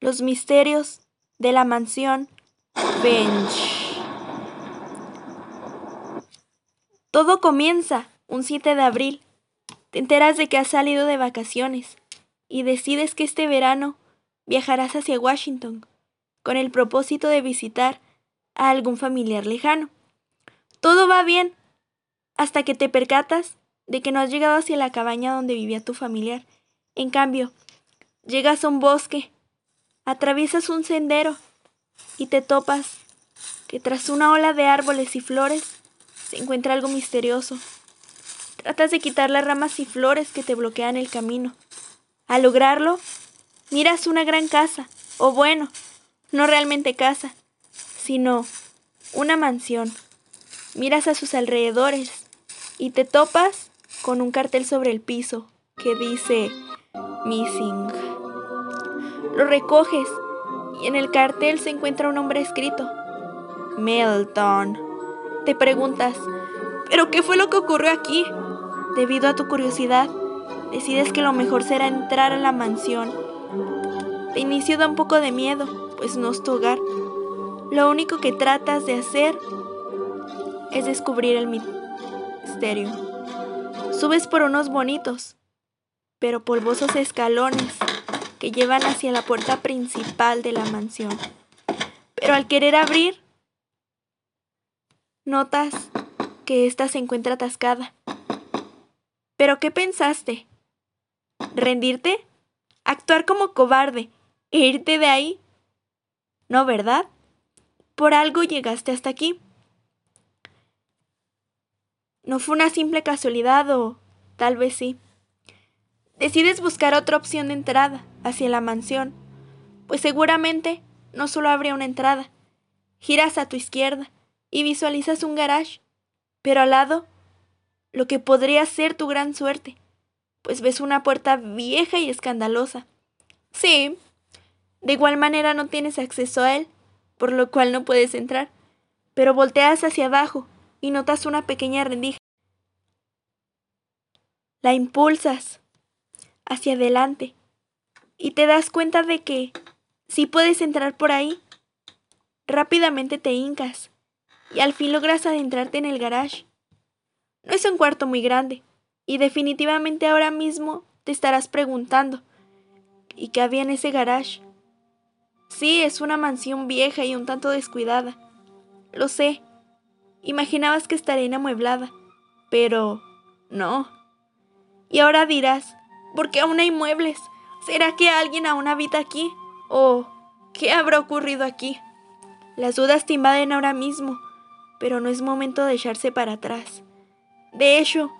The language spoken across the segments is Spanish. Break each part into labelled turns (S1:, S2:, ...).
S1: Los misterios de la mansión Bench. Todo comienza un 7 de abril. Te enteras de que has salido de vacaciones y decides que este verano viajarás hacia Washington con el propósito de visitar a algún familiar lejano. Todo va bien hasta que te percatas de que no has llegado hacia la cabaña donde vivía tu familiar. En cambio, llegas a un bosque, atraviesas un sendero y te topas que tras una ola de árboles y flores se encuentra algo misterioso. Tratas de quitar las ramas y flores que te bloquean el camino. Al lograrlo, miras una gran casa, o bueno, no realmente casa, sino una mansión. Miras a sus alrededores y te topas con un cartel sobre el piso que dice Missing. Lo recoges y en el cartel se encuentra un nombre escrito. Melton. Te preguntas, ¿pero qué fue lo que ocurrió aquí? Debido a tu curiosidad, decides que lo mejor será entrar a la mansión. De inicio da un poco de miedo, pues no es tu hogar. Lo único que tratas de hacer es descubrir el misterio. Subes por unos bonitos, pero polvosos escalones que llevan hacia la puerta principal de la mansión. Pero al querer abrir, notas que ésta se encuentra atascada. ¿Pero qué pensaste? ¿Rendirte? ¿Actuar como cobarde? ¿E irte de ahí? No, ¿verdad? Por algo llegaste hasta aquí. No fue una simple casualidad o tal vez sí. Decides buscar otra opción de entrada hacia la mansión, pues seguramente no solo habría una entrada. Giras a tu izquierda y visualizas un garage, pero al lado, lo que podría ser tu gran suerte, pues ves una puerta vieja y escandalosa. Sí, de igual manera no tienes acceso a él, por lo cual no puedes entrar, pero volteas hacia abajo y notas una pequeña rendija. La impulsas hacia adelante y te das cuenta de que si puedes entrar por ahí. Rápidamente te hincas y al fin logras adentrarte en el garage. No es un cuarto muy grande y definitivamente ahora mismo te estarás preguntando ¿y qué había en ese garage? Sí, es una mansión vieja y un tanto descuidada. Lo sé. Imaginabas que estaría inamueblada, pero no. Y ahora dirás, ¿Por qué aún hay muebles? ¿Será que alguien aún habita aquí? ¿O qué habrá ocurrido aquí? Las dudas te invaden ahora mismo, pero no es momento de echarse para atrás. De hecho,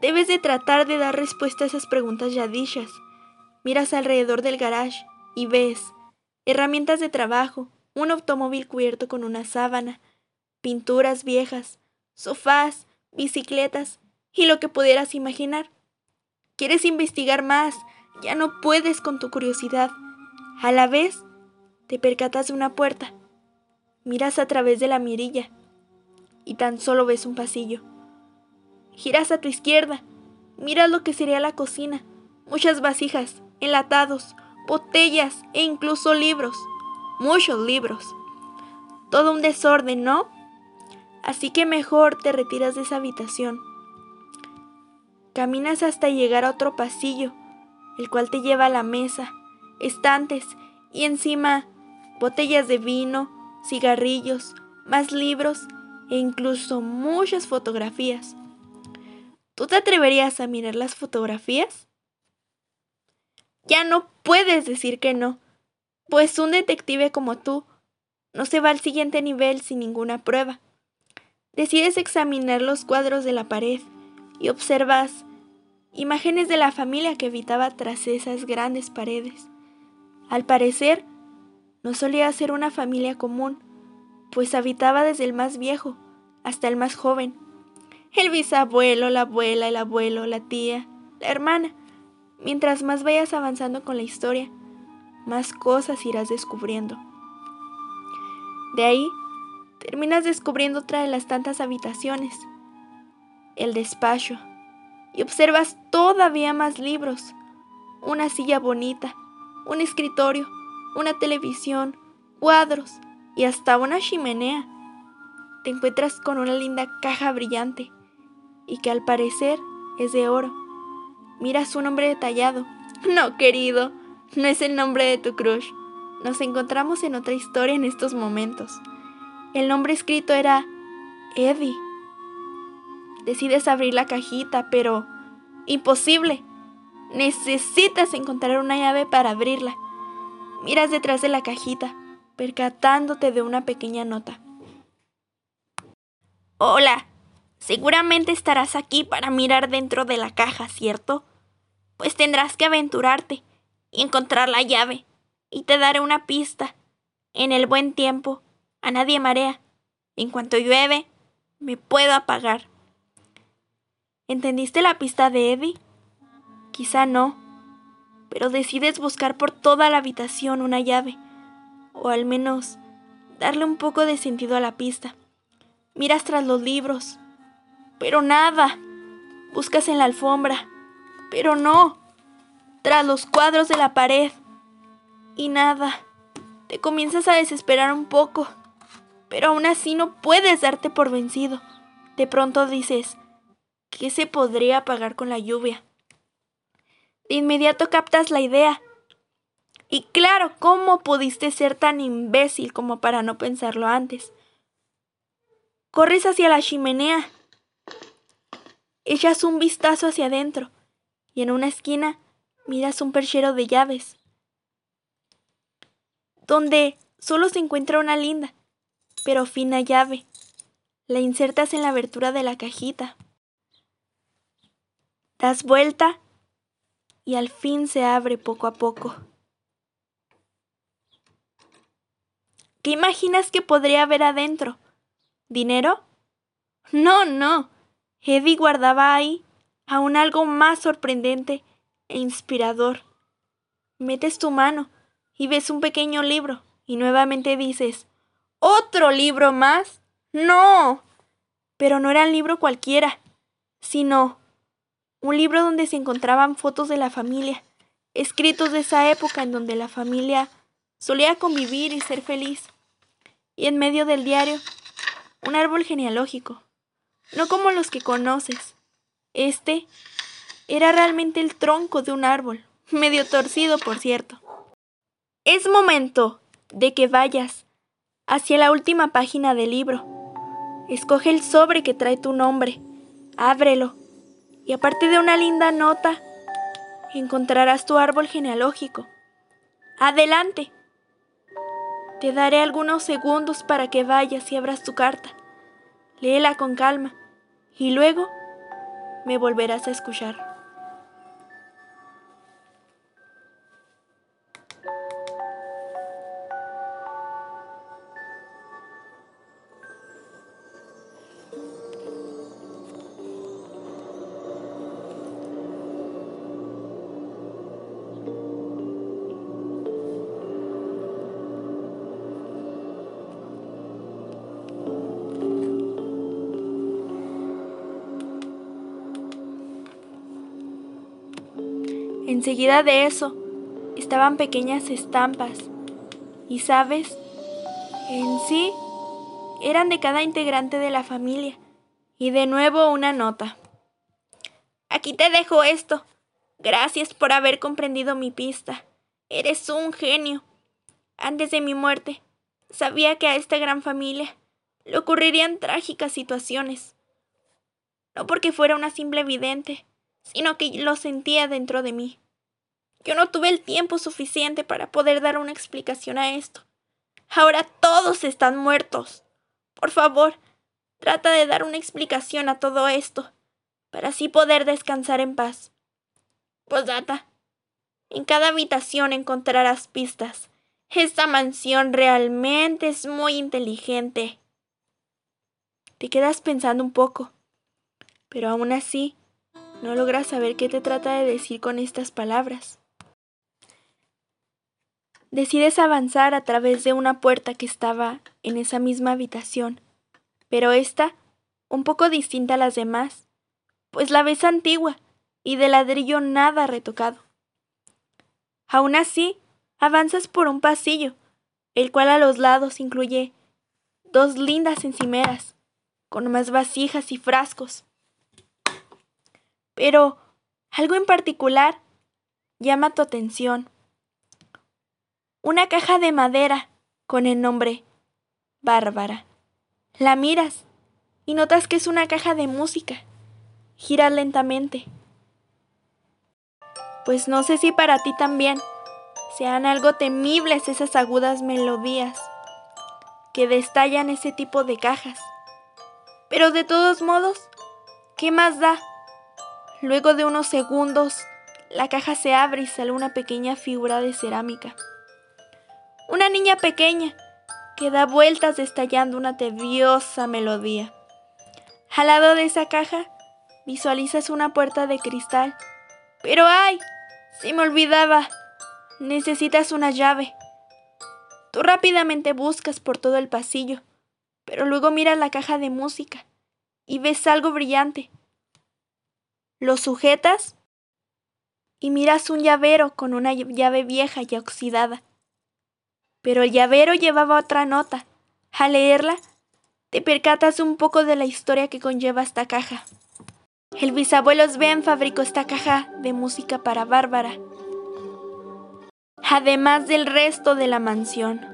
S1: debes de tratar de dar respuesta a esas preguntas ya dichas. Miras alrededor del garage y ves herramientas de trabajo, un automóvil cubierto con una sábana, pinturas viejas, sofás, bicicletas y lo que pudieras imaginar. Quieres investigar más, ya no puedes con tu curiosidad. A la vez, te percatas de una puerta. Miras a través de la mirilla y tan solo ves un pasillo. Giras a tu izquierda, miras lo que sería la cocina, muchas vasijas, enlatados, botellas e incluso libros, muchos libros. Todo un desorden, ¿no? Así que mejor te retiras de esa habitación. Caminas hasta llegar a otro pasillo, el cual te lleva a la mesa, estantes y encima botellas de vino, cigarrillos, más libros e incluso muchas fotografías. ¿Tú te atreverías a mirar las fotografías? Ya no puedes decir que no, pues un detective como tú no se va al siguiente nivel sin ninguna prueba. Decides examinar los cuadros de la pared y observas imágenes de la familia que habitaba tras esas grandes paredes. Al parecer, no solía ser una familia común, pues habitaba desde el más viejo hasta el más joven. El bisabuelo, la abuela, el abuelo, la tía, la hermana. Mientras más vayas avanzando con la historia, más cosas irás descubriendo. De ahí, terminas descubriendo otra de las tantas habitaciones, el despacho y observas todavía más libros, una silla bonita, un escritorio, una televisión, cuadros y hasta una chimenea. Te encuentras con una linda caja brillante y que al parecer es de oro. Miras su nombre detallado. No, querido, no es el nombre de tu crush. Nos encontramos en otra historia en estos momentos. El nombre escrito era Eddie. Decides abrir la cajita, pero imposible. Necesitas encontrar una llave para abrirla. Miras detrás de la cajita, percatándote de una pequeña nota. Hola, seguramente estarás aquí para mirar dentro de la caja, ¿cierto? Pues tendrás que aventurarte y encontrar la llave, y te daré una pista. En el buen tiempo, a nadie marea. En cuanto llueve, me puedo apagar. ¿Entendiste la pista de Eddie? Quizá no, pero decides buscar por toda la habitación una llave, o al menos darle un poco de sentido a la pista. Miras tras los libros, pero nada. Buscas en la alfombra, pero no. Tras los cuadros de la pared, y nada. Te comienzas a desesperar un poco, pero aún así no puedes darte por vencido. De pronto dices, ¿qué se podría apagar con la lluvia? De inmediato captas la idea. Y claro, ¿cómo pudiste ser tan imbécil como para no pensarlo antes? Corres hacia la chimenea. Echas un vistazo hacia adentro y en una esquina miras un perchero de llaves, donde solo se encuentra una linda, pero fina llave. La insertas en la abertura de la cajita. Das vuelta y al fin se abre poco a poco. ¿Qué imaginas que podría haber adentro? ¿Dinero? No, no. Eddie guardaba ahí aún algo más sorprendente e inspirador. Metes tu mano y ves un pequeño libro y nuevamente dices, ¿otro libro más? No. Pero no era un libro cualquiera, sino un libro donde se encontraban fotos de la familia, escritos de esa época en donde la familia solía convivir y ser feliz. Y en medio del diario, un árbol genealógico, no como los que conoces. Este era realmente el tronco de un árbol, medio torcido, por cierto. Es momento de que vayas hacia la última página del libro. Escoge el sobre que trae tu nombre, ábrelo y aparte de una linda nota, encontrarás tu árbol genealógico. Adelante. Te daré algunos segundos para que vayas y abras tu carta. Léela con calma y luego me volverás a escuchar. Enseguida de eso estaban pequeñas estampas. Y sabes, en sí eran de cada integrante de la familia. Y de nuevo una nota. Aquí te dejo esto. Gracias por haber comprendido mi pista. Eres un genio. Antes de mi muerte, sabía que a esta gran familia le ocurrirían trágicas situaciones. No porque fuera una simple vidente, sino que lo sentía dentro de mí. Yo no tuve el tiempo suficiente para poder dar una explicación a esto. Ahora todos están muertos. Por favor, trata de dar una explicación a todo esto, para así poder descansar en paz. Posdata. En cada habitación encontrarás pistas. Esta mansión realmente es muy inteligente. Te quedas pensando un poco, pero aún así no logras saber qué te trata de decir con estas palabras. Decides avanzar a través de una puerta que estaba en esa misma habitación, pero esta, un poco distinta a las demás, pues la ves antigua y de ladrillo nada retocado. Aún así, Avanzas por un pasillo, el cual a los lados incluye dos lindas encimeras, con más vasijas y frascos. Pero algo en particular llama tu atención. Una caja de madera con el nombre Bárbara. La miras y notas que es una caja de música. Gira lentamente. Pues no sé si para ti también sean algo temibles esas agudas melodías que destallan ese tipo de cajas. Pero de todos modos, ¿qué más da? Luego de unos segundos, la caja se abre y sale una pequeña figura de cerámica. Una niña pequeña que da vueltas destallando una tediosa melodía. Al lado de esa caja visualizas una puerta de cristal. Pero ay, se me olvidaba. Necesitas una llave. Tú rápidamente buscas por todo el pasillo, pero luego miras la caja de música y ves algo brillante. Lo sujetas y miras un llavero con una llave vieja y oxidada. Pero el llavero llevaba otra nota. Al leerla, te percatas un poco de la historia que conlleva esta caja. El bisabuelo Sven fabricó esta caja de música para Bárbara además del resto de la mansión.